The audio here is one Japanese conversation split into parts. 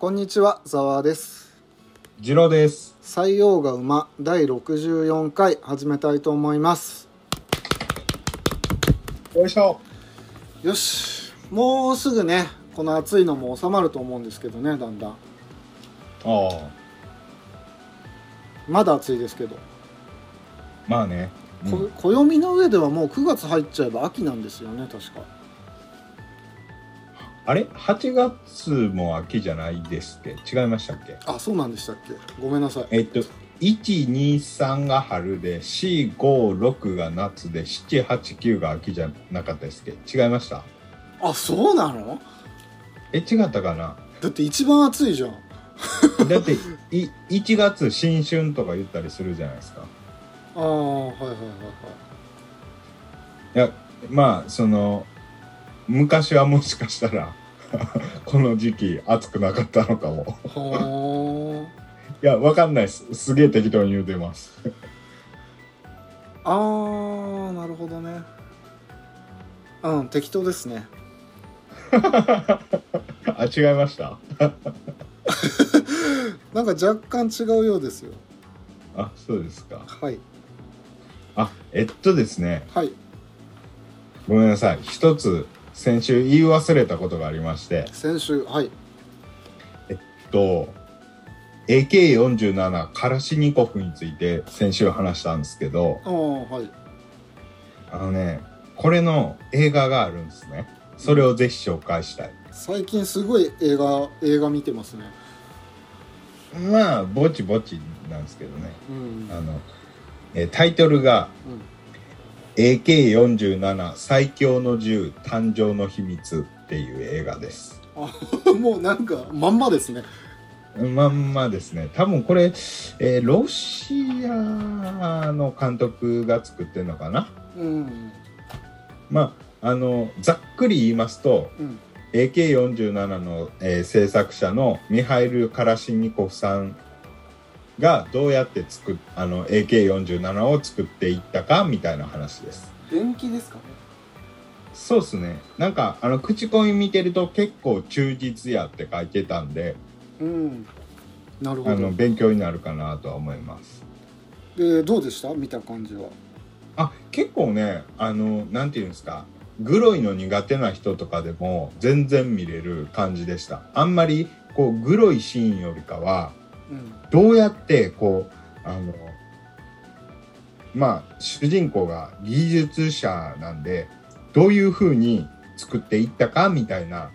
こんにちは、ざわです。次郎です。採用が馬第64回始めたいと思います。よいしょ。よし、もうすぐね、この暑いのも収まると思うんですけどね、だんだん。ああ、まだ暑いですけど、まあね。うんこ暦の上ではもう9月入っちゃえば秋なんですよね、確か。あれ ?8 月も秋じゃないですっけ違いましたっけ？あ、そうなんでしたっけ？ごめんなさい。えっと、1、2、3が春で、4、5、6が夏で、7、8、9が秋じゃなかったですっけ？違いました？あ、そうなの？え、違ったかな？だって一番暑いじゃん。だって、い1月新春とか言ったりするじゃないですか。ああ、はいはいはいいや、まあ、その、昔はもしかしたら、この時期暑くなかったのかも。はい。はいや、わかんないです。すげえ適当に言うてます。あ。あー、なるほどね。うん、適当ですね。あ、違いました？なんか若干違うようですよ。あ、そうですか。はい。あ、えっとですね、はい。ごめんなさい。一つ、先週言い忘れたことがありまして、先週、はい。と、AK47 カラシニコフについて先週話したんですけど、ああ、はい。あのね、これの映画があるんですね。それをぜひ紹介したい。最近すごい映画、映画見てますね。まあ、ぼちぼちなんですけどね。うん。あの、えータイトルが、うん。AK47 最強の銃誕生の秘密っていう映画です。あ、もうなんか、まんまですね。まんまですね。多分これ、えーロシアの監督が作ってるのかな？うん。まあ、あの、ざっくり言いますと、うん。AK47 の、えー制作者のミハイル・カラシニコフさんがどうやって作っあの AK47 を作っていったかみたいな話です。電気ですかね？そうっすね。なんか、あの、口コミ見てると結構忠実やって書いてたんで、うん。なるほあの、ど。勉強になるかなとは思います。で、どうでした？見た感じは。あ、結構ね、あの、なんていうんですか、グロいの苦手な人とかでも全然見れる感じでした。あんまり、こう、グロいシーンよりかは、うん。どうやって、こう、あの、まあ、主人公が技術者なんで、どういう風に作っていったかみたいな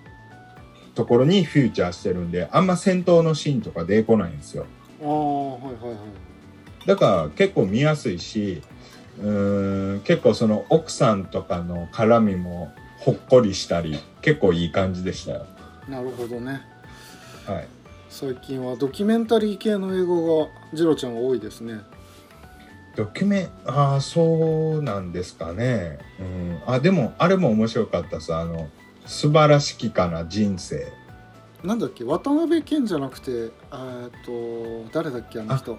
ところにフューチャーしてるんで、あんま戦闘のシーンとか出てこないんですよ。ああ、はいはいはい。だから結構見やすいし、うーん、結構その奥さんとかの絡みもほっこりしたり、結構いい感じでしたよ。なるほどね。はい。最近はドキュメンタリー系の英語がジロちゃんは多いですね。ドキュメン、ああ、そうなんですかね。うん。あ、でも、あれも面白かったさ、あの、素晴らしきかな人生。なんだっけ渡辺謙じゃなくてえーっと誰だっけあの人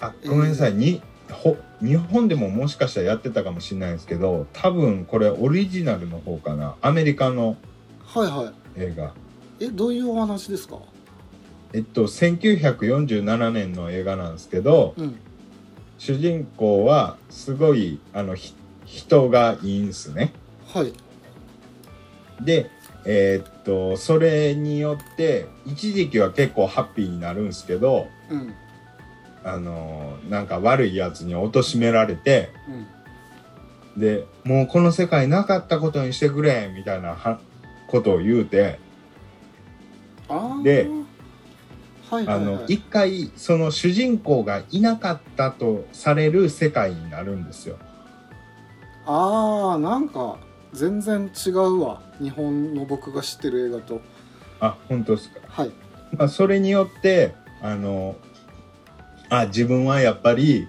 あ、ごめんなさい。に、ほ、日本でももしかしたらやってたかもしれないですけど、多分これオリジナルの方かな。アメリカのはいは映画。いえどういうお話ですか？えっと、1947年の映画なんですけど、うん。主人公はすごい、あの、ひ人がいいんすね。はい。で、えーっと、それによって、一時期は結構ハッピーになるんですけど、うん。あのーなんか悪いやつに貶められて、うん。で、もうこの世界なかったことにしてくれみたいなはことを言うて、ではいはいはいあの、一回、その主人公がいなかったとされる世界になるんですよ。あーなんか全然違うわ日本の僕が知ってる映画とあ、本当ですか？はいまあ、それによって、あの、あ、自分はやっぱり、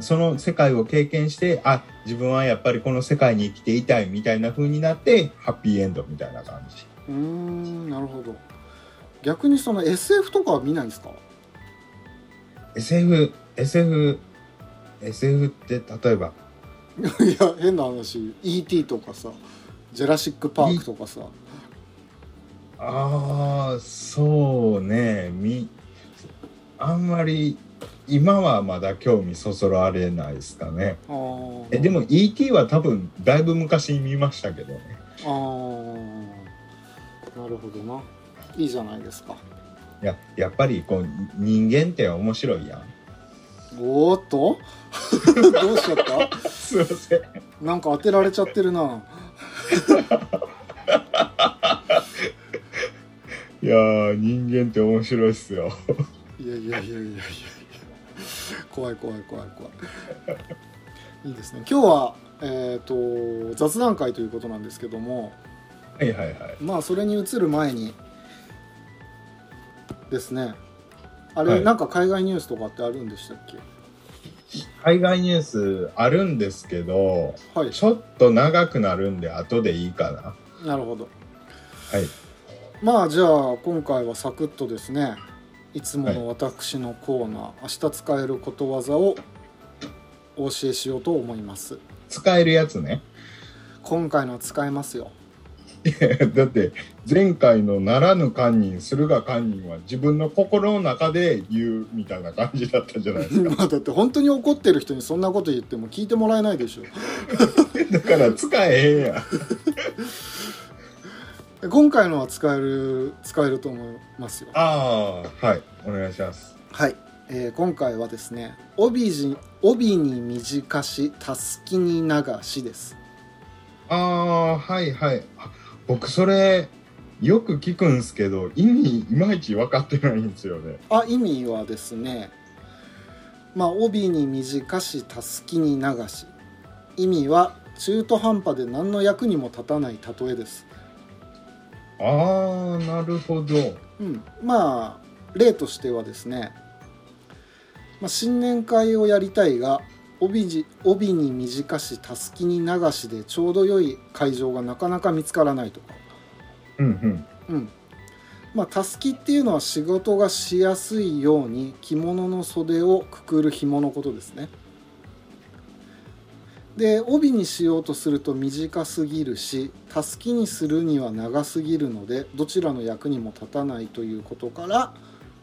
その世界を経験して、あ、自分はやっぱりこの世界に生きていたいみたいな風になって、ハッピーエンドみたいな感じ。うーんなるほど逆にその SF とかは見ないんですか？SF、SF、SF って例えば、いや変な話。ET とかさジェラシック・パークとかさ。ああ、そうね。んまり今はまだ興味そそられないですかね。えでも ET は多分だいぶ昔に見ましたけどね。あー。なるほどないいじゃないですか。いややっぱりこう人間って面白いやん。おーっと？どうしちゃった？すいません。なんか当てられちゃってるな。いやー人間って面白いっすよ。いやいやいやいやいや。いや怖い怖い怖い怖い。いいですね。今日はえっ、と雑談会ということなんですけども。はいはいはい。まあそれに移る前にですね。あれ、はい。なんか海外ニュースとかってあるんでしたっけ？海外ニュースあるんですけどはい。ちょっと長くなるんで後でいいかな。なるほど。はい。まあじゃあ今回はサクッとですね。いつもの私のコーナー、明日使えることわざをお教えしようと思います。使えるやつね。今回のは使えますよ だって前回の「ならぬ堪忍するが堪忍」は自分の心の中で言うみたいな感じだったじゃないですか。まあだって本当に怒ってる人にそんなこと言っても聞いてもらえないでしょ。だから使えへんや 今回のは使える使えると思いますよ。ああはい。お願いします。はい、えー今回はですね帯じ帯に短し、たすきに流しです。ああはいはい。あ僕それよく聞くんすけど意味いまいち分かってないんですよねあ、意味はですね、まあ、帯に短し、たすきに流し。意味は中途半端で何の役にも立たない例えです。ああなるほどうん、まあ例としてはですね、まあ、新年会をやりたいが帯じ帯に短したすきに流しでちょうど良い会場がなかなか見つからないとか、うんうんうんまあ、たすきっていうのは仕事がしやすいように着物の袖をくくる紐のことですね。で帯にしようとすると短すぎるしたすきにするには長すぎるのでどちらの役にも立たないということから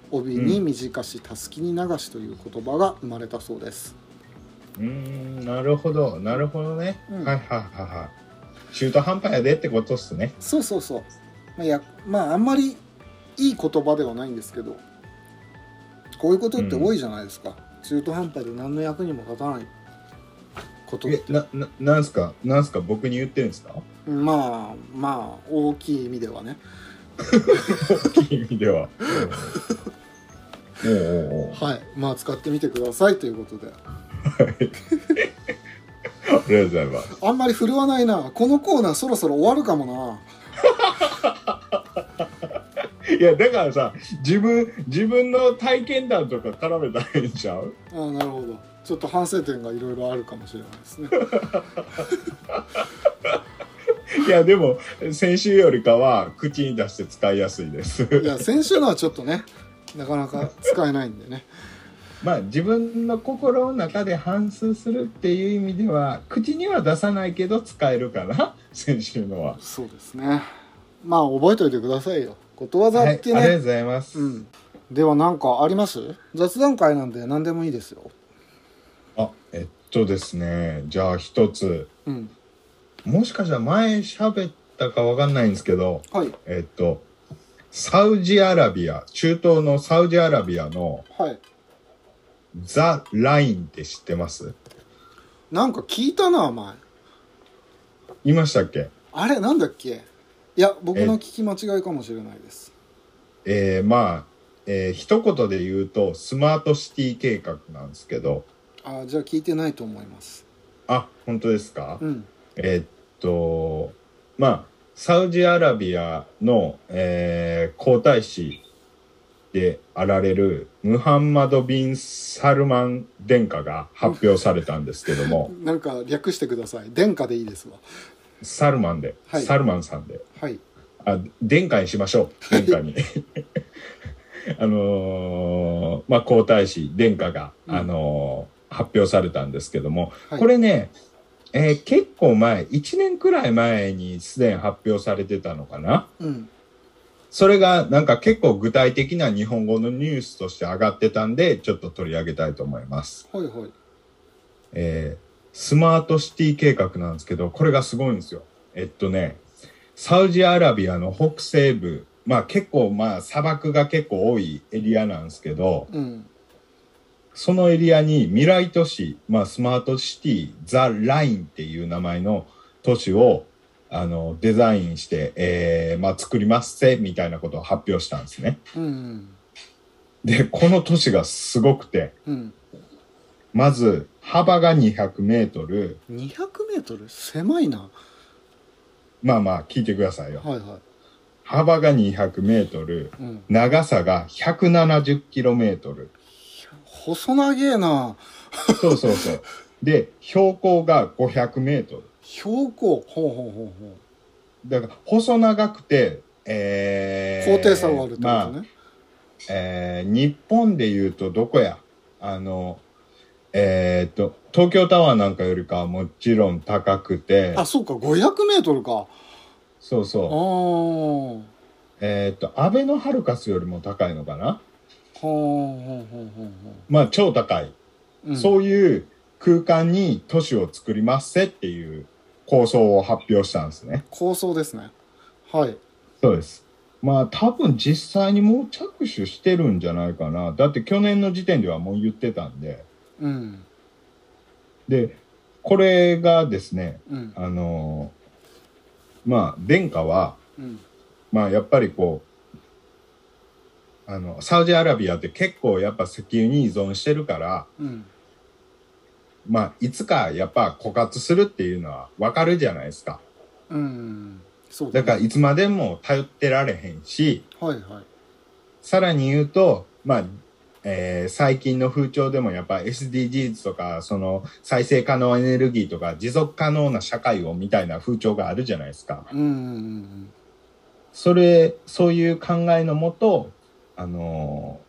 帯に短したすきに流しという言葉が生まれたそうです。うーんなるほど。なるほどね、うん。はいはいはいはい。中途半端やでってことっすね。そうそうそう。まあ、やまああんまりいい言葉ではないんですけどこういうことって多いじゃないですか、中途半端で何の役にも立たないことって。えなななんすか？なんすか？僕に言ってるんですか？まあまあ大きい意味ではね。大きい意味では。おうおうおう。はい。まあ使ってみてくださいということでありがとうございます。あんまり振るわないな。このコーナーそろそろ終わるかもな。いやだからさ自分自分の体験談とか絡めたらいいんちゃう？ああなるほど。ちょっと反省点がいろいろあるかもしれないですね。いやでも先週よりかは口に出して使いやすいです。いや先週のはちょっとねなかなか使えないんでねまあ自分の心の中で反芻するっていう意味では口には出さないけど使えるかな先週のは。そうですね。まあ覚えておいてくださいよ。ことわざはいあってね、りがとうございます、うん。では何かあります？雑談会なんで何でもいいですよ。あえっとですね。じゃあ一つ。うん。もしかしたら前喋ったかわかんないんですけどはい。えっとサウジアラビア中東のサウジアラビアのはいザ・ラインって知ってます？なんか聞いたな前。言いましたっけ？あれなんだっけ？いや僕の聞き間違いかもしれないです。えー、まあ、えー、一言で言うとスマートシティ計画なんですけど。あじゃあ聞いてないと思います。あ本当ですか、うん。えーっとまあサウジアラビアの、えー皇太子であられるムハンマド・ビン・サルマン殿下が発表されたんですけども なんか略してください。殿下でいいですわ。サルマンで、はい。サルマンさんで。はい。あ殿下にしましょう。殿下に。あのーまあ皇太子殿下が、うん。あのー発表されたんですけども、はい。これね、えー結構前1年くらい前にすでに発表されてたのかな？うんそれがなんか結構具体的な日本語のニュースとして上がってたんで、ちょっと取り上げたいと思います。はいはいえースマートシティ計画なんですけど、これがすごいんですよ。えっとね、サウジアラビアの北西部、まあ結構まあ砂漠が結構多いエリアなんですけど、うんそのエリアに未来都市、まあスマートシティ、ザ・ラインっていう名前の都市をあのデザインして、えーまあ作りますせ、みたいなことを発表したんですね。うんで、この都市がすごくて、うんまず幅が200メートル、200メートル？狭いなまあまあ聞いてくださいよ。はいは幅が200メートル、いうん長さが170キロメートル。細長えなそうそうそう。で、標高が500メートル。標高ほうほうほうほだから、細長くて、えう高低差があるってことね、まあ、えー日本で言うとどこや？あの、えーっと、東京タワーなんかよりかはもちろん高くて、あそうか500メートルか。あそうそう。あえーっと、アベノハルカスよりも高いのかな？ほうほうほうほうほまあ、超高い。う、うん、そういう空間に都市を作りますせっていう構想を発表したんですね。構想ですねはいそうです。まあ多分実際にもう着手してるんじゃないかな。だって去年の時点ではもう言ってたんで。うんで、これがですね、うんあのーまあ殿下は、うんまあやっぱりこう、あの、サウジアラビアって結構やっぱ石油に依存してるから、うんまあいつかやっぱ枯渇するっていうのはわかるじゃないですか。うんそうだ,、だからいつまでも頼ってられへんし、はいはいさらに言うと、まあ、えー最近の風潮でもやっぱ SDGs とか、その再生可能エネルギーとか持続可能な社会をみたいな風潮があるじゃないですか。うんうんそれ、そういう考えのもと、あのー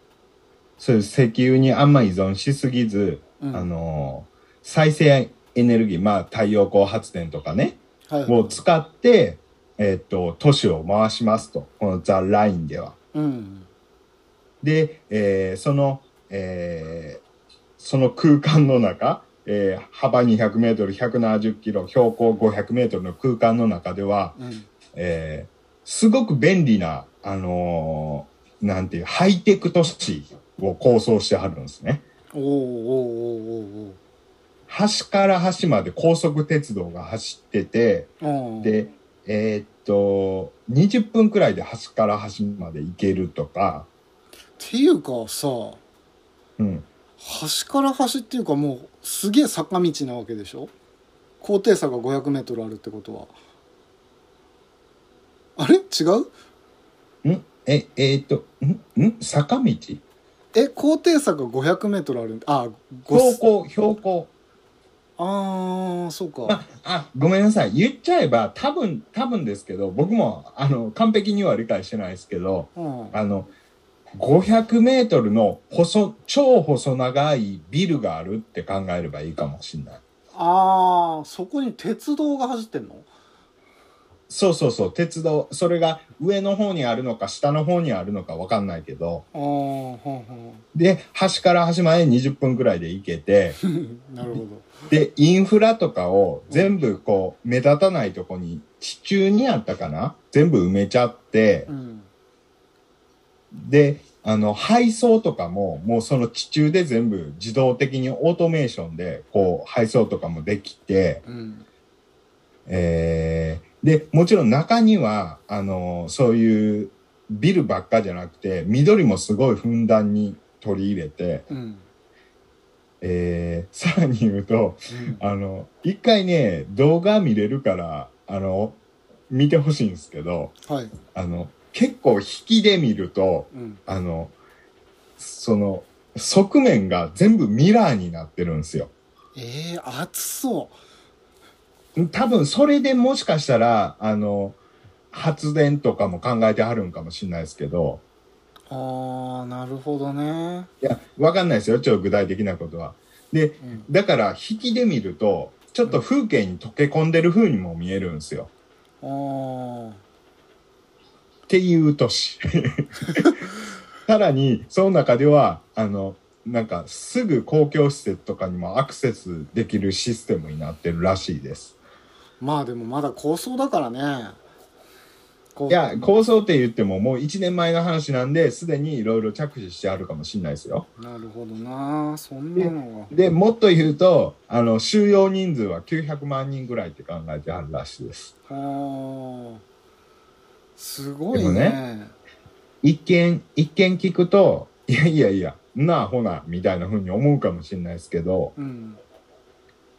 そういう石油にあんま依存しすぎず、うんうんあのー再生エネルギー、まあ太陽光発電とかね、はいはいを使って、えーっと、都市を回しますと。このザ・ラインでは。うんで、えーその、えーその空間の中、えー幅200メートル、170キロ、標高500メートルの空間の中では、うんえーすごく便利な、あのーなんていう、ハイテク都市を構想してはるんですね。おーおーおーおー端から端まで高速鉄道が走ってて、で、えーっと、20分くらいで端から端まで行けるとか、っていうかさうん。端から端っていうかもうすげえ坂道なわけでしょ？高低差が500メートルあるってことは。あれ？違う？ん？え、えーっと、ん？ん？坂道？え高低差が500メートルあるあご標高、標高。あーそうか、あ、あ、ごめんなさい。言っちゃえば、多分、多分ですけど、僕も、あの、完璧には理解してないですけど、うん、あの、500メートルの細、超細長いビルがあるって考えればいいかもしれない。あーそこに鉄道が走ってんの？そうそうそう、鉄道、それが上の方にあるのか下の方にあるのかわかんないけど、ほんほで、端から端まで20分くらいで行けて、ん なるほど。で、インフラとかを全部こう、目立たないとこに、地中にあったかな？全部埋めちゃって。う、ん。で、あの、配送とかも、もうその地中で全部自動的にオートメーションで、こう、配送とかもできて、うん。えー、で、もちろん中には、あの、そういうビルばっかじゃなくて、緑もすごいふんだんに取り入れて、うん。えー、さらに言うと、あの、一回ね、動画見れるから、あの、見てほしいんですけど、はい。あの、結構引きで見ると、うん。あの、その、側面が全部ミラーになってるんですよ。ええー、熱そ多分それでもしかしたら、あの、発電とかも考えてはるんかもしれないですけど、うああなるほどねいや、わかんないですよ、ちょっと具体的なことは。で、うんだから引きで見ると、ちょっと風景に溶け込んでる風にも見えるんですよ。ああっていう都市。さらに、その中では、あの、なんかすぐ公共施設とかにもアクセスできるシステムになってるらしいです。まあでもまだ構想だからね。いや、構想って言ってももう1年前の話なんで、すでにいろいろ着手してあるかもしれないですよ。なるほどな。そんなのが。で、もっと言うと、あの、収容人数は900万人ぐらいって考えてあるらしいです。はあ。すごいでもね一見、一見聞くと、いやいやいや、なあほな、みたいな風に思うかもしれないですけど、うん。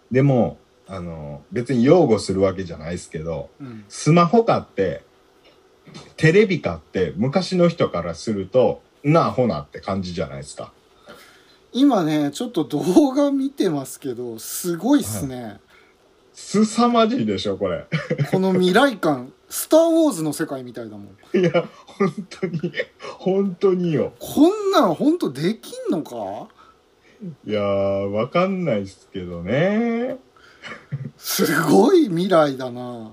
でも、あの、別に擁護するわけじゃないですけど、うんスマホ買って、テレビ買って、昔の人からすると、なあほなって感じじゃないですか。今ねちょっと動画見てますけどすごいっすね、すさまじいでしょ、これ。この未来感「スター・ウォーズ」の世界みたいだもんいや、本当に、本当によ。こんなの本当できんのか？いやー、わかんないですけどね。すごい未来だな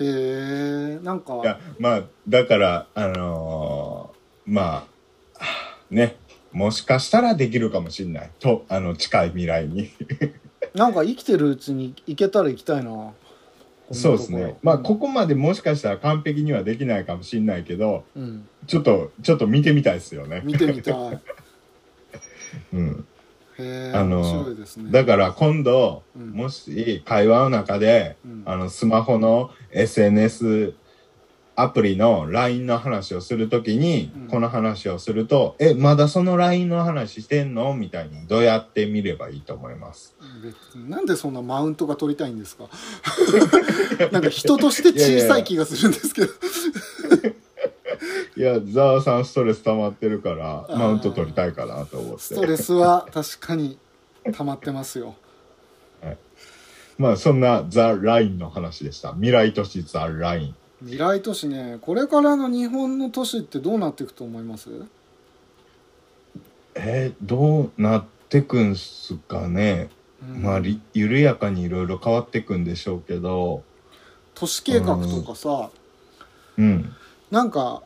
へえなんかいや、まあ、だから、あのーまあ、ね、もしかしたらできるかもしれない。と、あの、近い未来に。なんか生きてるうちに行けたら行きたいなそうですね。まあ、ここまでもしかしたら完璧にはできないかもしれないけど、うんちょっと、ちょっと見てみたいですよね。見てみたい うん。あのね。だから今度、うん。もし会話の中で、うん。あの、スマホの SNS アプリの LINE の話をするときに、うん。この話をすると、え、まだその LINE の話してんの？みたいにどうやって見ればいいと思います？なんでそんなマウントが取りたいんですか？なんか人として小さい気がするんですけどいや、ザワさんストレス溜まってるから、ーマウント取りたいかなと思って。ストレスは確かに溜まってますよまあ、そんなザ・ラインの話でした。未来都市ザ・ライン。未来都市ねこれからの日本の都市ってどうなっていくと思います？えーどうなってくんすかね。うんまあ、り緩やかにいろいろ変わってくんでしょうけど、都市計画とかさうん。なんかま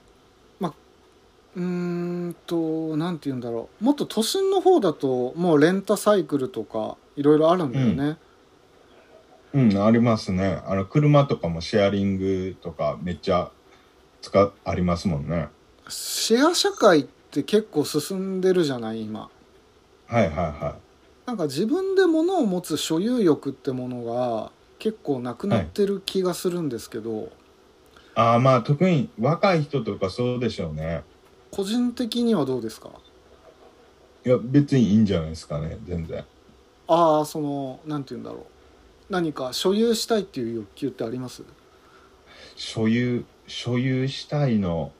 うーんとなんて言うんだろうもっと都心の方だともうレンタサイクルとかいろいろあるんだよね、うん、ありますね。あの、車とかもシェアリングとかめっちゃ使っ、ありますもんね。シェア社会って結構進んでるじゃない今はいはいはなんか自分で物を持つ所有欲ってものが結構なくなってる気がするんですけど、い。ああ、まあ特に若い人とかそうでしょうね。個人的にはどうですか？いや、別にいいんじゃないですかね、全然。ああそのなんて言うんだろう。何か所有したいっていう欲求ってあります？所有、所有したいの、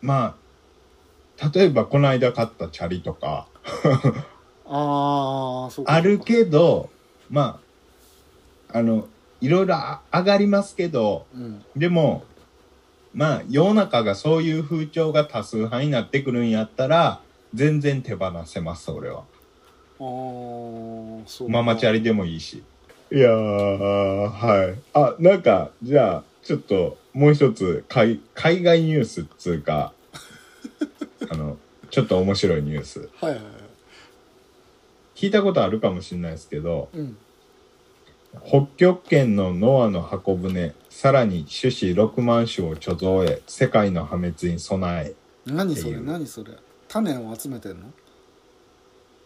まあ、例えばこの間買ったチャリとか、ああそうか。あるけど、まあ、あの、いろいろあ上がりますけど、うん。でも、まあ、世の中がそういう風潮が多数派になってくるんやったら、全然手放せます、俺は。あーそうかママチャリでもいいし。いやー、はい。あ、なんか、じゃあ、ちょっと、もう一つ、海海外ニュースっつうか、あの、ちょっと面白いニュース。はいはいはい聞いたことあるかもしれないですけど、うん北極圏のノアの箱舟、さらに種子6万種を貯蔵へ、世界の破滅に備え、何それ何それ種を集めてんの？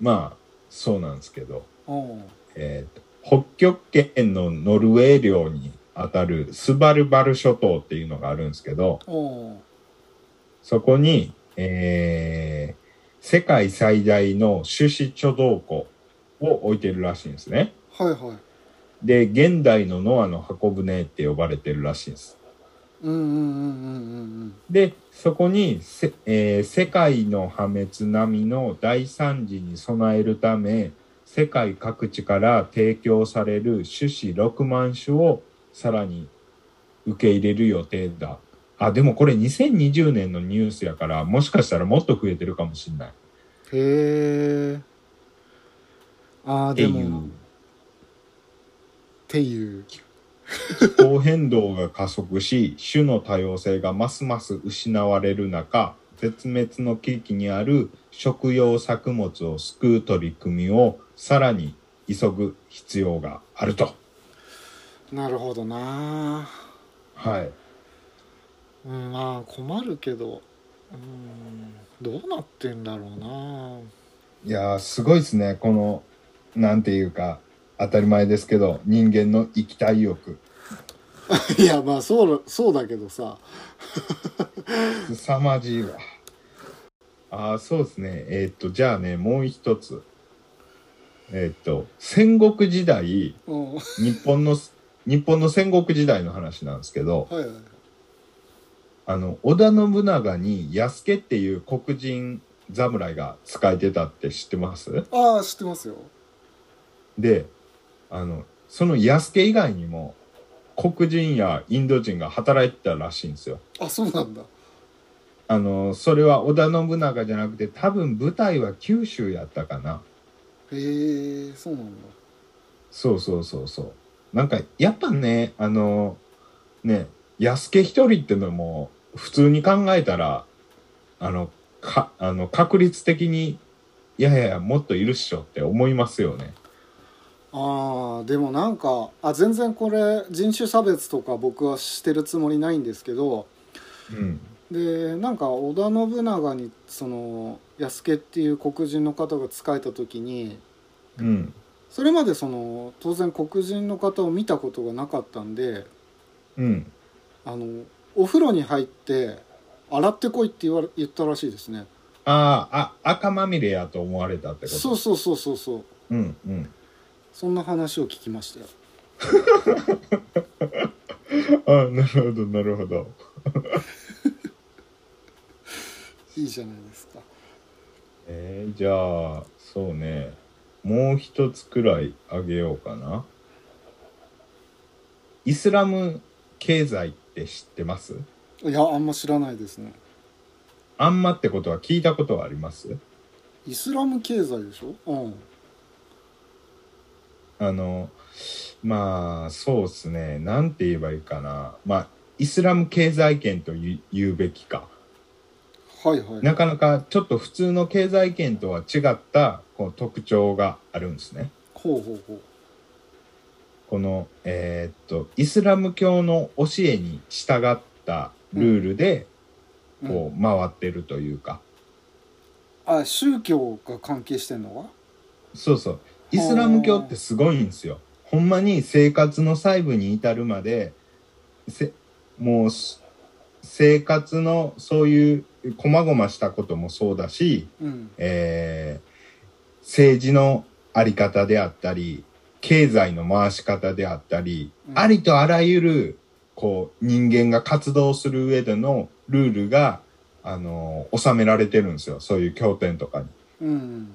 まあ、そうなんですけど、えーと北極圏のノルウェー領にあたるスバルバル諸島っていうのがあるんですけど、そこに、えー世界最大の種子貯蔵庫を置いてるらしいんですね。はいはいで、現代のノアの箱舟って呼ばれてるらしいんです。で、そこにせ、えー世界の破滅並みの大惨事に備えるため、世界各地から提供される種子6万種をさらに受け入れる予定だ。あ、でもこれ2020年のニュースやから、もしかしたらもっと増えてるかもしれない。へえああでもていう気候変動が加速し種の多様性がますます失われる中絶滅の危機にある食用作物を救う取り組みをさらに急ぐ必要があると。なるほどな。はい、うんまあ困るけど。うんどうなってんだろうな。いやーすごいですね。このなんていうか当たり前ですけど人間の生きたい欲。いやまあそうそうだけどさ。凄まじいわ。ああそうですね。えーっとじゃあねもう一つ。えーっと戦国時代うん。は日本の日本の戦国時代の話なんですけどいはいあの織田信長に安家っていう黒人侍が使えてたって知ってます？ああ知ってますよ。であのその安家以外にも黒人やインド人が働いてたらしいんですよ。あそうなんだあのそれは織田信長じゃなくて多分舞台は九州やったかな。へえそうなんだそうそうそうそう。なんかやっぱねあのね安家一人ってのも普通に考えたらあのかあの確率的にいやいやもっといるっしょって思いますよね。あーでもなんかあ全然これ人種差別とか僕はしてるつもりないんですけどうんでなんか織田信長にその安家っていう黒人の方が仕えた時にうんそれまでその当然黒人の方を見たことがなかったんでうん。あのお風呂に入って洗ってこいって言われ言ったらしいですねあーあ赤まみれやと思われたってこと？そうそうそうそうそううんうん。そんな話を聞きましたよ。あなるほどなるほど。いいじゃないですか。えー、じゃあそうね。もう一つくらいあげようかな。イスラム経済って知ってます？いやあんま知らないですね。あんまってことは聞いたことはあります？イスラム経済でしょ？うんあのまあそうっすね。なんて言えばいいかな。まあイスラム経済圏と言うべきか。はいはい。なかなかちょっと普通の経済圏とは違ったこう特徴があるんですね。ほうほうほう。このえーっとイスラム教の教えに従ったルールでうん。こう回ってるというか、あ宗教が関係してんのそうそうイスラム教ってすごいんですよ。ほんまに生活の細部に至るまでせもうす生活のそういう細々したこともそうだし、うん。えー政治のあり方であったり経済の回し方であったり、うん。ありとあらゆるこう人間が活動する上でのルールが、あのー収められてるんですよ。そういう経典とかに。うん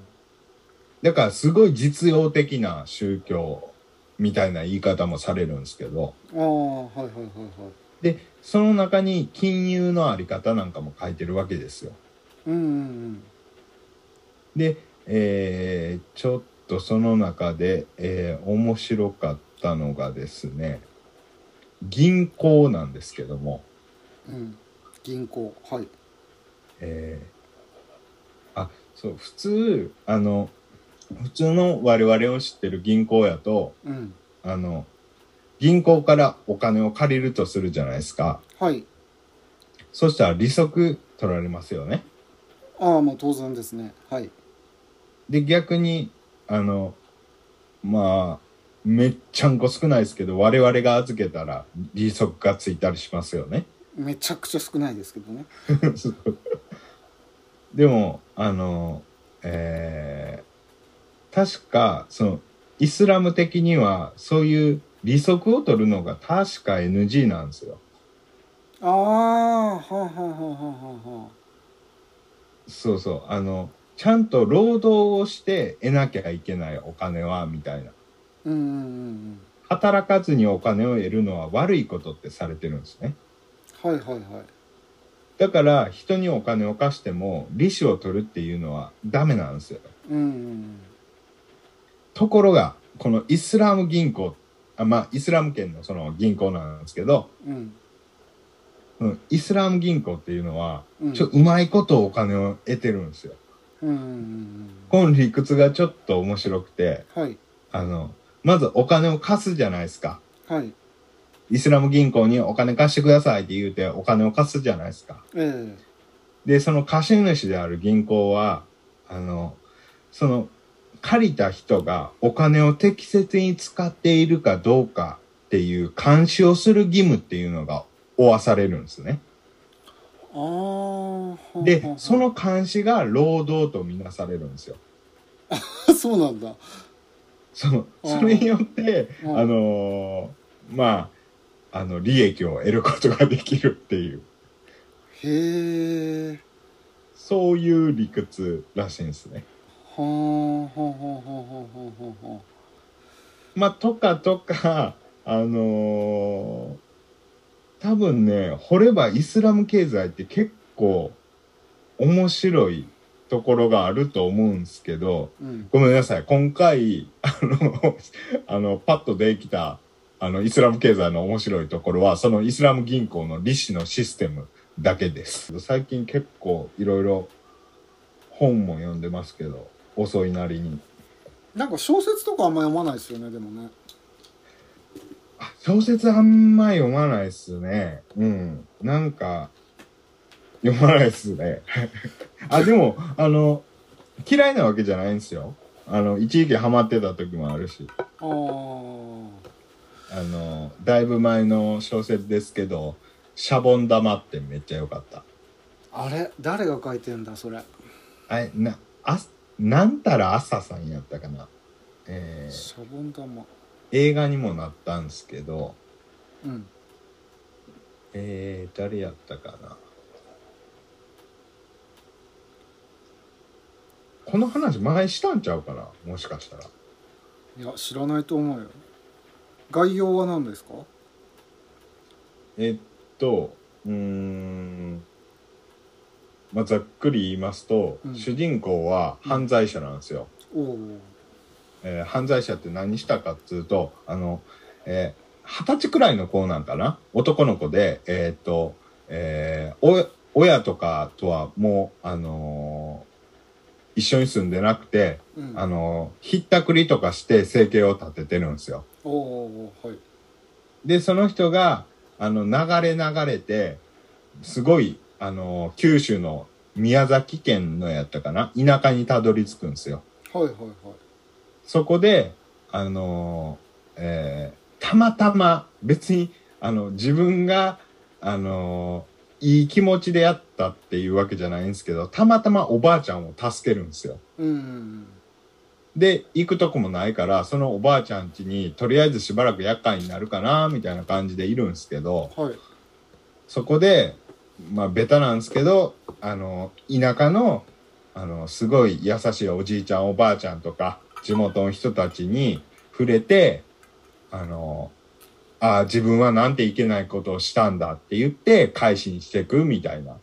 だからすごい実用的な宗教みたいな言い方もされるんですけど。ああはいはいはいはい。でその中に金融のあり方なんかも書いてるわけですよ。うんうんで、えーちょっとその中で、えー面白かったのがですね銀行なんですけども、うんうん。銀行。はい。えーあそう普通あの普通の我々を知ってる銀行やとうんあの銀行からお金を借りるとするじゃないですか。はい。そしたら利息取られますよね。ああまあ当然ですね。はい。で逆にあのまあめっちゃんこ少ないですけど我々が預けたら利息がついたりしますよね。めちゃくちゃ少ないですけどね。でもあのえー確かそのイスラム的にはそういう利息を取るのが確か NG なんですよ。ああはあはあはあはあはそうそうあのちゃんと労働をして得なきゃいけないお金はみたいなうんうんうん働かずにお金を得るのは悪いことってされてるんですねはいはいはいだから人にお金を貸しても利子を取るっていうのはダメなんですようんうんところがこのイスラム銀行っあまあイスラム圏のその銀行なんですけど、うんうん、イスラム銀行っていうのはうんちょうまいことお金を得てるんですよ。うんこの理屈がちょっと面白くてうんはいあのまずお金を貸すじゃないですか。はいイスラム銀行にお金貸してくださいって言うてお金を貸すじゃないですか。えで、その貸主である銀行は、あの、その借りた人がお金を適切に使っているかどうかっていう監視をする義務っていうのが負わされるんですね。で、その監視が労働とみなされるんですよ。そうなんだその、それによって、うんあのーまあ、あの、利益を得ることができるっていう、へえそういう理屈らしいんですね。はあはあはあはあはあはあはまあ、とかとか、あのー多分ね、掘ればイスラム経済って結構面白いところがあると思うんですけど、うんごめんなさい。今回、あの、あの、パッとできた、あの、イスラム経済の面白いところは、そのイスラム銀行の利子のシステムだけです。最近結構いろいろ本も読んでますけど、遅いなりに。なんか小説とかあんま読まないですよねでもねあ小説あんま読まないっすね。うん。なんか、読まないっすね。あ、でも、あの、嫌いなわけじゃないんですよ。あの、一時期ハマってた時もあるし。あああの、だいぶ前の小説ですけど、シャボン玉ってめっちゃ良かった。あれ？誰が書いてんだそれ？あれ、な、あ、なんたら朝さんやったかな。えーシャボン玉映画にもなったんですけど、うんえー、誰やったかな。この話前したんちゃうかなもしかしたら。いや知らないと思うよ概要は何ですか？えっと、うーん、まあ、ざっくり言いますと、うん。主人公は犯罪者なんですよ。おおえー犯罪者って何したかっつうと、あの、えー二十歳くらいの子なんかな？男の子で、えーっと、えーお、親とかとはもう、あのー一緒に住んでなくて、うん。あのーひったくりとかして生計を立ててるんですよ。おおはい。で、その人が、あの、流れ流れて、すごい、あのー九州の宮崎県のやったかな？田舎にたどり着くんですよ。はいはいはいそこで、あのーえーたまたま別に、あの、自分が、あのーいい気持ちでやったっていうわけじゃないんですけど、たまたまおばあちゃんを助けるんですよ。うんうんで、行くとこもないから、そのおばあちゃん家に、とりあえずしばらく厄介になるかな、みたいな感じでいるんですけど、はいそこで、まあ、ベタなんですけど、あの、田舎の、あの、すごい優しいおじいちゃん、おばあちゃんとか、地元の人たちに触れて、あの、ああ、自分はなんていけないことをしたんだって言って、改心していくみたいな。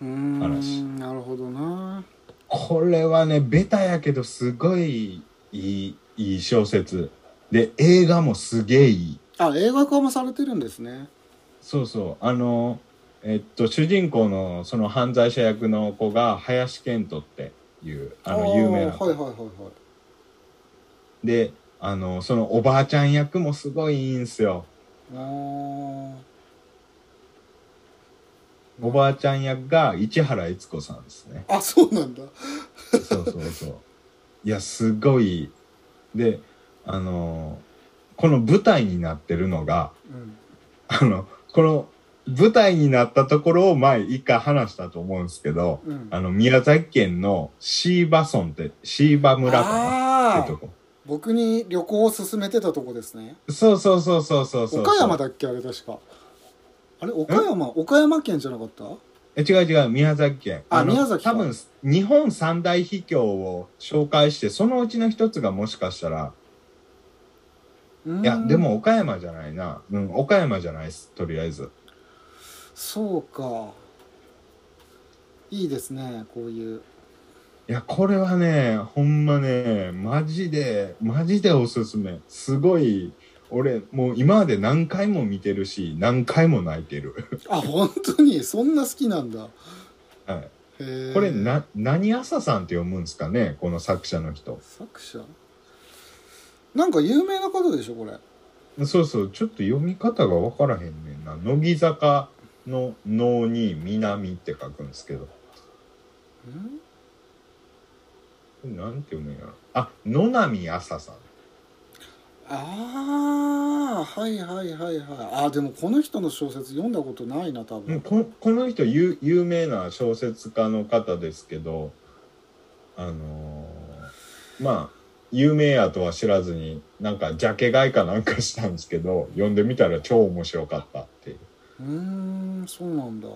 話なるほどなこれはね、ベタやけど、すごいいい、いい小説。で、映画もすげえいい。あ映画化もされてるんですねそうそう。あの、えっと、主人公のその犯罪者役の子が林遣都っていう、あの、有名なはいはいはいはいで、あの、そのおばあちゃん役もすごいいいんすよ。おばあちゃん役が市原悦子さんですね。あそうなんだそうそうそう。いや、すごい。で、あの、この舞台になってるのが、うんあの、この舞台になったところを前一回話したと思うんですけど、うんあの、宮崎県の椎葉村って、椎葉村かなってとこ。僕に旅行を勧めてたとこですねそうそうそうそうそうそう。岡山だっけあれ確かあれ岡山？岡山県じゃなかった？え違う違う、宮崎県。のあ宮崎か多分、日本三大秘境を紹介して、そのうちの一つがもしかしたら、いや、でも岡山じゃないな。うん、岡山じゃないです、とりあえず。そうか。いいですねこういう。いや、これはね、ほんまね、マジで、マジでおすすめ。すごい俺もう今まで何回も見てるし何回も泣いてる、あ本当に？そんな好きなんだ。はい、これな何朝さんって読むんですかね？この作者の人。作者？なんか有名な方でしょこれ。そうそうちょっと読み方が分からへんねんな。乃木坂の「能に南」って書くんですけど。ん？なんて読むんやろ？あ野波朝さん。ああはいはいはいはい。あーでもこの人の小説読んだことないな多うん分ここの人有有名な小説家の方ですけどあのーまあ有名やとは知らずになんかジャケ買いかなんかしたんですけど読んでみたら超面白かったっていううーんそうなんだ。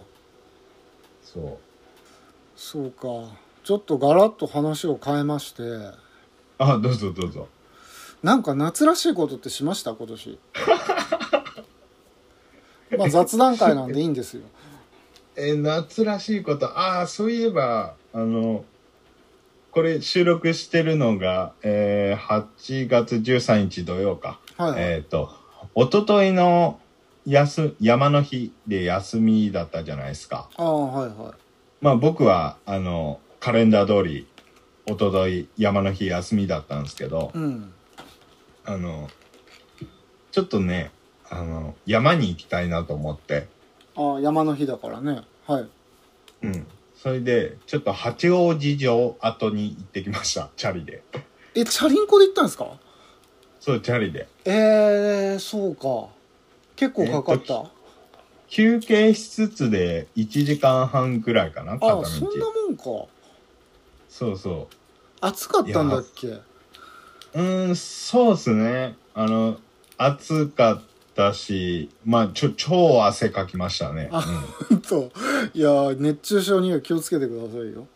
そう。そうか。ちょっとガラッと話を変えまして。あどうぞどうぞ。なんか夏らしいことってしました？今年。まあ雑談会なんでいいんですよ。えー夏らしいこと？ああそういえばあのこれ収録してるのが、えー8月13日土曜か。はい、えっ、と一昨日の休山の日で休みだったじゃないですか。ああはいはい。まあ僕はあのカレンダー通り一昨日山の日休みだったんですけどうん。あのちょっとねあの山に行きたいなと思って。ああ山の日だからね。はい。うん。それでちょっと八王子城跡に行ってきました。チャリで。えチャリンコで行ったんですか？そうチャリで。えー、そうか結構かかった、休憩しつつで1時間半くらいかな片道。ああそんなもんか。そうそ暑かったんだっけ？うんそうっすね。あの暑かったしまあちょ超汗かきましたね、あうん。いや熱中症には気をつけてくださいよ。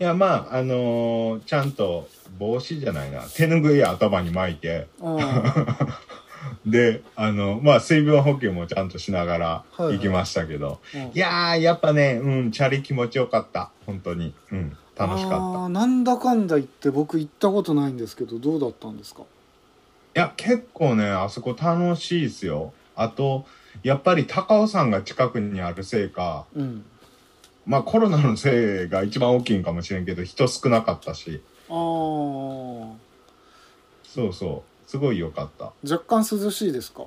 いやまああのーちゃんと帽子じゃないな。手ぬぐい頭に巻いて。あであのまあ水分補給もちゃんとしながらはいはい。行きましたけど、あ、うん。いやーやっぱねうんチャリ気持ちよかった。本当に。うん楽しかあった。ーなんだかんだ言って僕行ったことないんですけどどうだったんですか？いや結構ねあそこ楽しいですよ。あとやっぱり高尾山が近くにあるせいかうん。まあコロナのせいが一番大きいんかもしれんけど人少なかったし。ああそうそうすごい良かった。若干涼しいですか？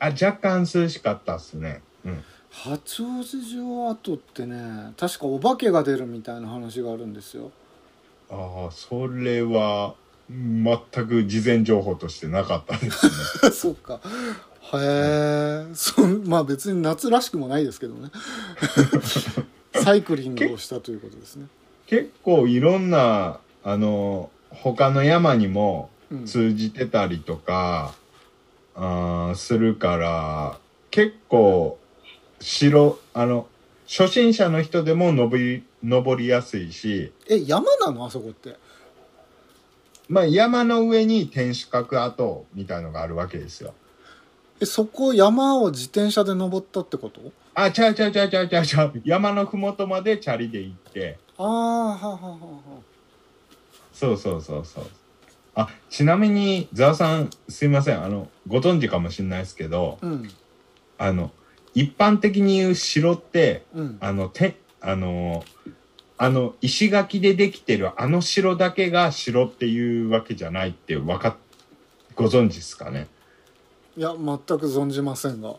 あ若干涼しかったっすね。うん。八王子城跡ってね確かお化けが出るみたいな話があるんですよ。ああそれは全く事前情報としてなかったですね。そうか。へえそんまあ別に夏らしくもないですけどね。サイクリングをしたということですね、結構いろんなあの他の山にもうん、通じてたりとか、あーするから結構城あの初心者の人でも登り登りやすいし、え山なの？あそこって。まあ、山の上に天守閣跡みたいのがあるわけですよ。えそこ山を自転車で登ったってこと？あちゃうちゃうちゃうちゃうちゃう。ちゃう山の麓までチャリで行って。ああははははそうそうそうそうあちなみにざわさんすいません。あのご存知かもしれないですけどうん。あの一般的に言う城ってうん。あのてあのあの石垣でできてるあの城だけが城っていうわけじゃないってわかっご存知ですかね？いや全く存じませんが。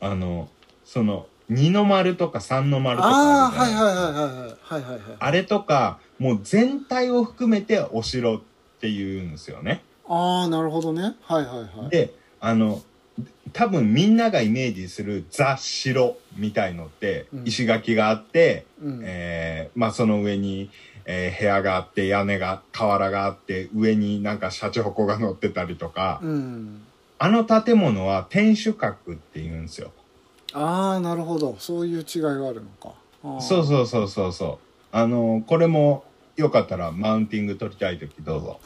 あのその二の丸とか三の丸とかあはいはいはいはいはい。はいはいあれとかもう全体を含めてお城っていうんですよね。ああなるほどね。はいはいはい。であの多分みんながイメージするザ・城みたいのってうん。石垣があって、うん。えーまあ、その上に、えー部屋があって屋根が瓦があって上になんかシャチホコが乗ってたりとか、うん。あの建物は天守閣って言うんですよ。ああなるほど。そういう違いがあるのか。そうそうそうそうそう。あのこれもよかったらマウンティング取りたい時どうぞ。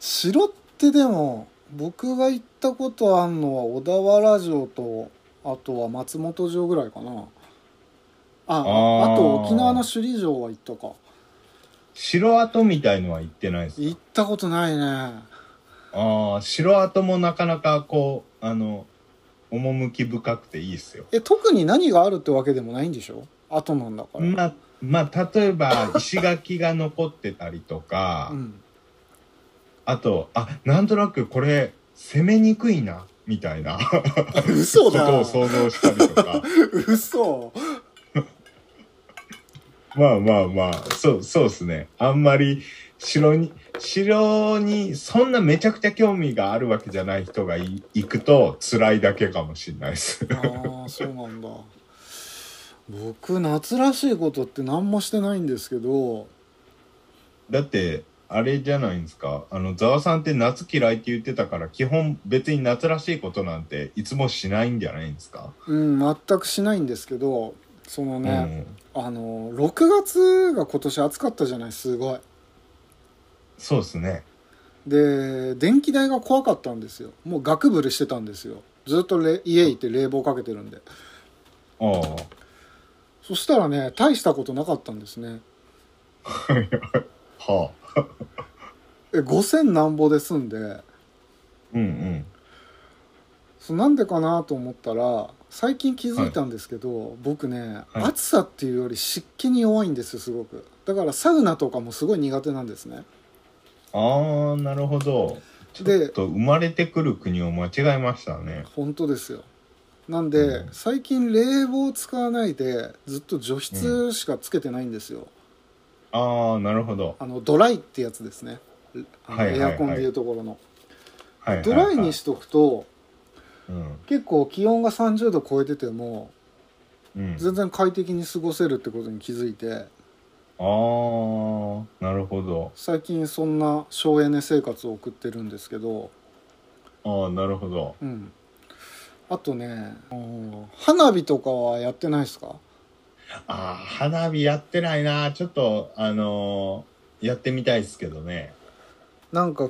城ってでも僕が行ったことあんのは小田原城とあとは松本城ぐらいかな。ああと沖縄の首里城は行ったか。城跡みたいのは行ってないですか？行ったことないね。ああ、城跡もなかなかこう、あの、趣深くていいっすよ。え特に何があるってわけでもないんでしょ？後なんだから、まあ、まあ、例えば、石垣が残ってたりとか、うん、あと、あ、なんとなくこれ、攻めにくいな、みたいなこ嘘だとを想像したりとか。嘘まあまあまあ、そう、そうですね。あんまり、城に、城にそんなめちゃくちゃ興味があるわけじゃない人がい行くと辛いだけかもしれないです。ああそうなんだ僕夏らしいことって何もしてないんですけどだって、あれじゃないんですか。あの、ざわさんって夏嫌いって言ってたから、基本別に夏らしいことなんていつもしないんじゃないんですか？うん全くしないんですけどそのね、うん。あの6月が今年暑かったじゃないすごいそうですね。で電気代が怖かったんですよもうガクブルしてたんですよずっとれ家行って冷房かけてるんでああ。そしたらね大したことなかったんですね はあ。え5000なんぼで済んでうんうん。そうなんでかなと思ったら最近気づいたんですけど、僕ね、はい暑さっていうより湿気に弱いんですよすごくだからサウナとかもすごい苦手なんですねああ、なるほど。ちょでっと生まれてくる国を間違えましたね。本当ですよなんで、うん最近冷房使わないでずっと除湿しかつけてないんですよ、ああ、なるほど。あのドライってやつですねあのはいはいはいエアコンでいうところの、はいはい、はい。ドライにしとくとうん。結構気温が30度超えててもうん。全然快適に過ごせるってことに気づいてああ、なるほど。最近そんな省エネ生活を送ってるんですけどああ、なるほど。うんあとねうん花火とかはやってないですか？ああ、花火やってないな。ちょっと、あのーやってみたいですけどね。なんか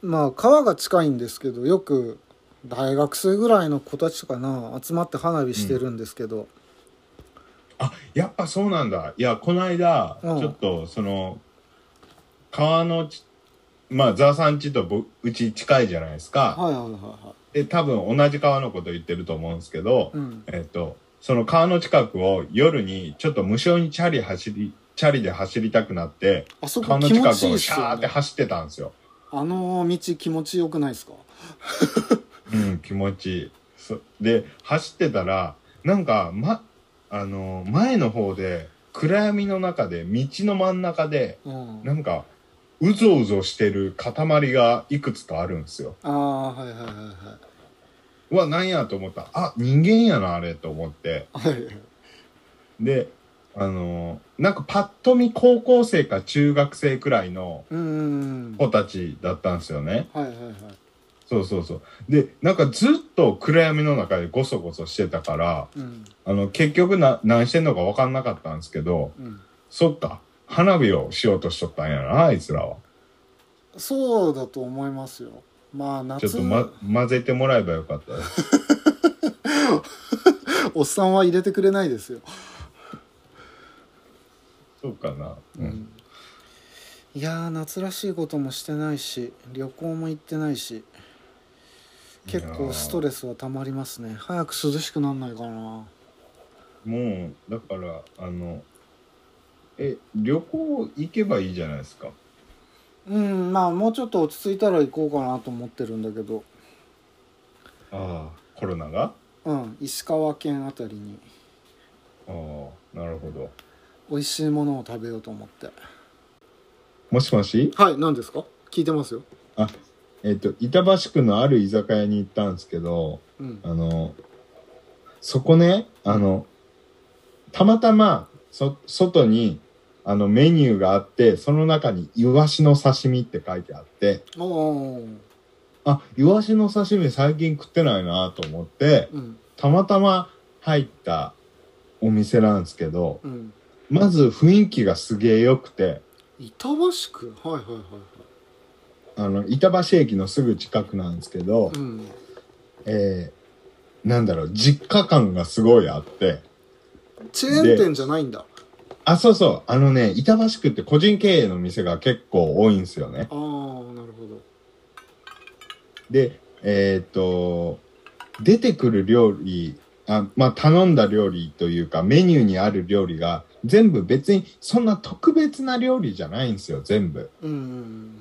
まあ川が近いんですけどよく大学生ぐらいの子たちかな集まって花火してるんですけど、あ、やっぱそうなんだ。いや、この間、うんちょっと、その、川のち、まあ、ザーさんちとぼうち近いじゃないですか。はいはいはいはで、多分同じ川のこと言ってると思うんですけどい、うんえっと、その川の近くを夜にちょっと無償にチャリ走り、チャリで走りたくなって、あそこ川の近くをシャーってね走ってたんですよ。あの道気持ちよくないですか？うん、気持ちいい。そで、走ってたら、なんか、ま、あの、前の方で、暗闇の中で、道の真ん中で、うんなんか、うぞうぞしてる塊がいくつかあるんですよ。ああはいはいはいうわ、なんやと思ったら、あ、人間やな、あれ、と思って。はいはいで、あの、なんかパッと見高校生か中学生くらいの子たちだったんですよね。はいはいはいそうそうそう。で、なんかずっと暗闇の中でゴソゴソしてたから、うんあの、結局な、何してんのか分かんなかったんですけど、うんそっか、花火をしようとしとったんやな、あいつらは。そうだと思いますよまあ夏ちょっとま、混ぜてもらえばよかったです。おっさんは入れてくれないですよ、そうかな。う。うんん、いやー夏らしいこともしてないし旅行も行ってないし結構ストレスはたまりますね早く涼しくなんないかなもう、だから、あの、え、旅行行けばいいじゃないですか。うんまあもうちょっと落ち着いたら行こうかなと思ってるんだけど。ああ、コロナが？うん石川県あたりに。ああ、なるほど。美味しいものを食べようと思って。もしもし？はい何ですか？聞いてますよ。えっ、と、板橋区のある居酒屋に行ったんですけど、うん。あの、そこね、あの、たまたま、そ、外に、あの、メニューがあって、その中に、イワシの刺身って書いてあって、あ、イワシの刺身最近食ってないなと思って、うんたまたま入ったお店なんですけど、うん。まず雰囲気がすげえ良くて、板橋区？はいはいはいはい。あの、板橋駅のすぐ近くなんですけど、うん。えー、なんだろう、実家感がすごいあって、チェーン店じゃないんだあ、そうそう、あのね、板橋区って個人経営の店が結構多いんですよね。ああなるほど。で、えっ、と、出てくる料理、あまあ、頼んだ料理というか、メニューにある料理が、全部別にそんな特別な料理じゃないんですよ、全部。うん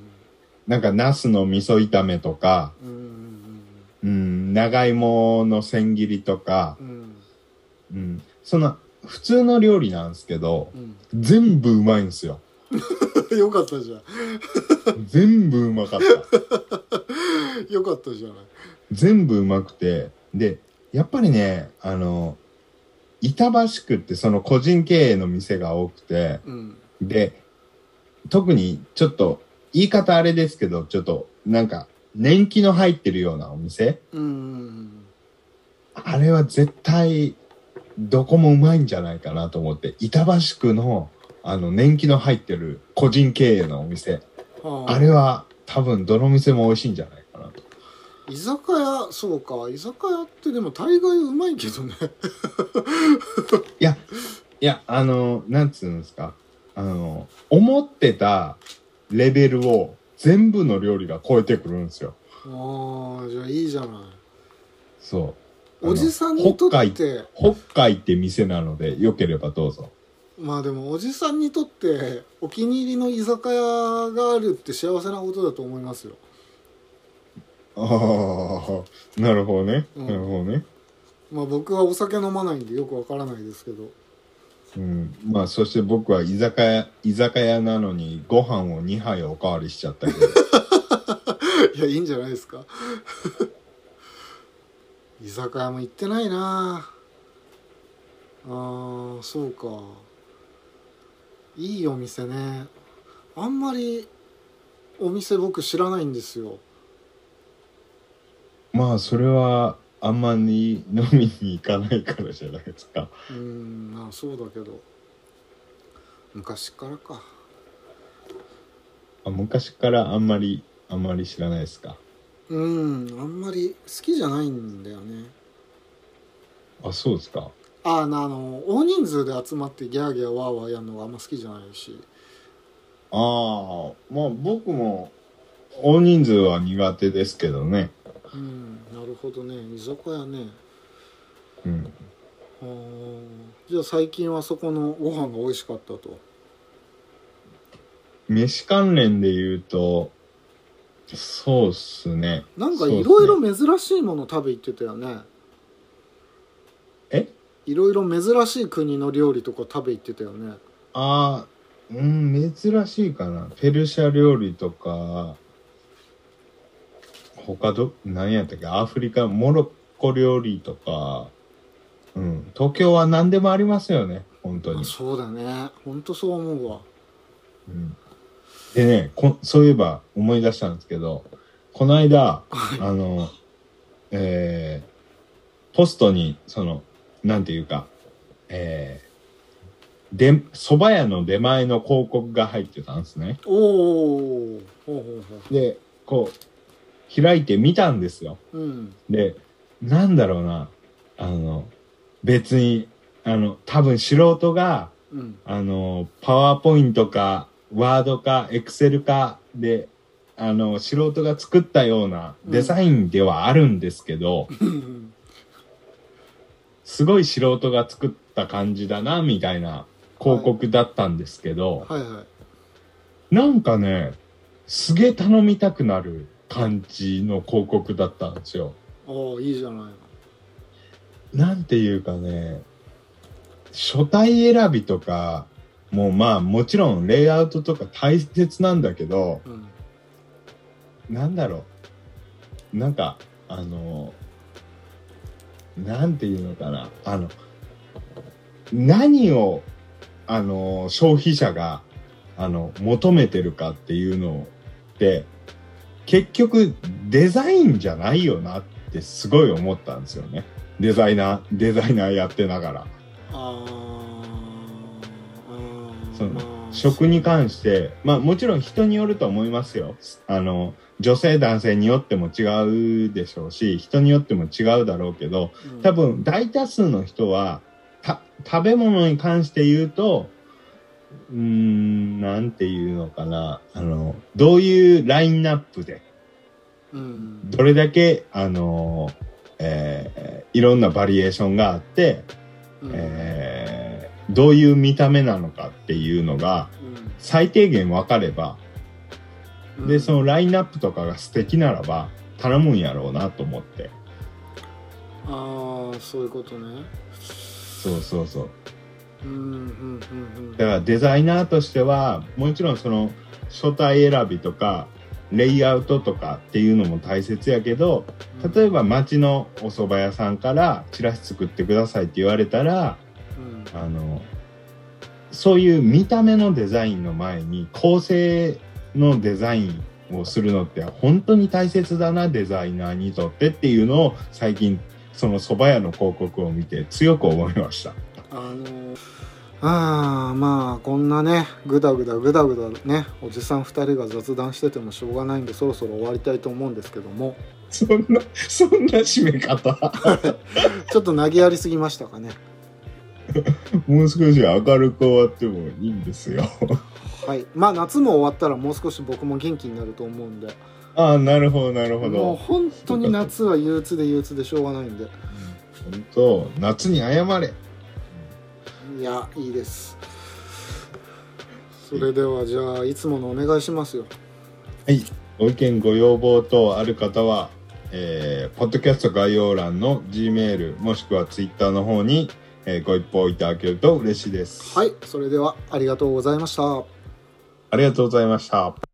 なんか、ナスの味噌炒めとか、うんうんうん、長芋の千切りとか、うん。うん、その、普通の料理なんですけど、うん。全部うまいんですよ。う んよかったじゃん。全部うまかった。よかったじゃない。全部うまくて、で、やっぱりね、あの、板橋区ってその個人経営の店が多くて、うん。で、特にちょっと、言い方あれですけど、ちょっと、なんか、年季の入ってるようなお店。うんうん。あれは絶対、どこもうまいんじゃないかなと思って、板橋区の、あの、年季の入ってる個人経営のお店、はあれは多分どの店も美味しいんじゃないかなと。居酒屋そうか居酒屋ってでも大概うまいけどね いや、いや、あの、なんつうんですか。あの、思ってたレベルを全部の料理が超えてくるんですよ。ああじゃあいいじゃないそう。おじさんにとって北海って店なので、よければどうぞ。まあでもおじさんにとってお気に入りの居酒屋があるって幸せなことだと思いますよああ、なるほどね。うんなるほどね。まあ僕はお酒飲まないんでよくわからないですけどうん。まあ、そして僕は居酒屋、居酒屋なのにご飯を2杯おかわりしちゃったけど。いやいいんじゃないですか居酒屋も行ってないな。あーそうか。いいお店ね。あんまりお店僕知らないんですよ。まあ、それは、あんまり飲みに行かないからじゃないですか。うんまあそうだけど。昔からか。あ昔からあんまり、あんまり知らないですか。うんあんまり好きじゃないんだよねあ、そうですか。ああの大人数で集まってギャーギャーワーワーやるのがあんま好きじゃないしああ、まあ僕も大人数は苦手ですけどね。うんなるほどね居酒屋ねうん。あーじゃあ最近はそこのご飯が美味しかったと飯関連で言うと、そうっすね。なんかいろいろ珍しいもの食べ行ってたよねえ？いろいろ珍しい国の料理とか食べ行ってたよねああ、うん、珍しいかな。ペルシャ料理とか、他ど、何やったっけ？アフリカ、モロッコ料理とか、うん。東京は何でもありますよね。本当にあ。そうだねほんとそう思うわうんでねこ、そういえば思い出したんですけど、この間、あの、えー、ポストに、その、なんていうか、えー、で、蕎麦屋の出前の広告が入ってたんですね。おおほうほうほで、こう、開いてみたんですよ。ううんで、なんだろうな、あの、別に、あの、多分素人が、うんあの、パワーポイントか、ワードか、エクセルかで、あの、素人が作ったようなデザインではあるんですけど、うん。すごい素人が作った感じだな、みたいな広告だったんですけど、はい。はいなんかね、すげえ頼みたくなる感じの広告だったんですよ。ああいいじゃない。のなんていうかね、書体選びとか、もうまあもちろんレイアウトとか大切なんだけど、うんなんだろう。なんか、あの、なんていうのかな。あの、何を、あの、消費者が、あの、求めてるかっていうのって、結局、デザインじゃないよなってすごい思ったんですよね。デザイナー、デザイナーやってながら。そのまあ食に関して、まあもちろん人によると思いますよ。あの、女性男性によっても違うでしょうし、人によっても違うだろうけど、うん多分大多数の人は、た、食べ物に関して言うと、うーん、なんていうのかな。あの、どういうラインナップで、うんどれだけ、あのえーいろんなバリエーションがあって、うんえーどういう見た目なのかっていうのが最低限分かれば、うん。でそのラインナップとかが素敵ならば頼むんやろうなと思って。ああそういうことね。そうそうそう。うんうんうんだからデザイナーとしてはもちろんその書体選びとかレイアウトとかっていうのも大切やけどうん。例えば町のお蕎麦屋さんからチラシ作ってくださいって言われたらうんあのそういう見た目のデザインの前に構成のデザインをするのって本当に大切だなデザイナーにとってっていうのを最近その蕎麦屋の広告を見て強く思いました。あのーあーまあこんなねぐだぐだぐだぐだねおじさん2人が雑談しててもしょうがないんでそろそろ終わりたいと思うんですけども。そんなそんな締め方。ちょっと投げやりすぎましたかねもう少し明るく終わってもいいんですよ。はいまあ夏も終わったらもう少し僕も元気になると思うんでああなるほどなるほもうど。本当に夏は憂鬱で憂鬱でしょうがないんで本当夏に謝れ。いやいいですそれではじゃあいつものお願いしますよはい。ご意見ご要望等ある方は、えー、ポッドキャスト概要欄の G メールもしくは Twitter の方に、えーご一報いただけると嬉しいです。はいそれではありがとうございましたありがとうございました。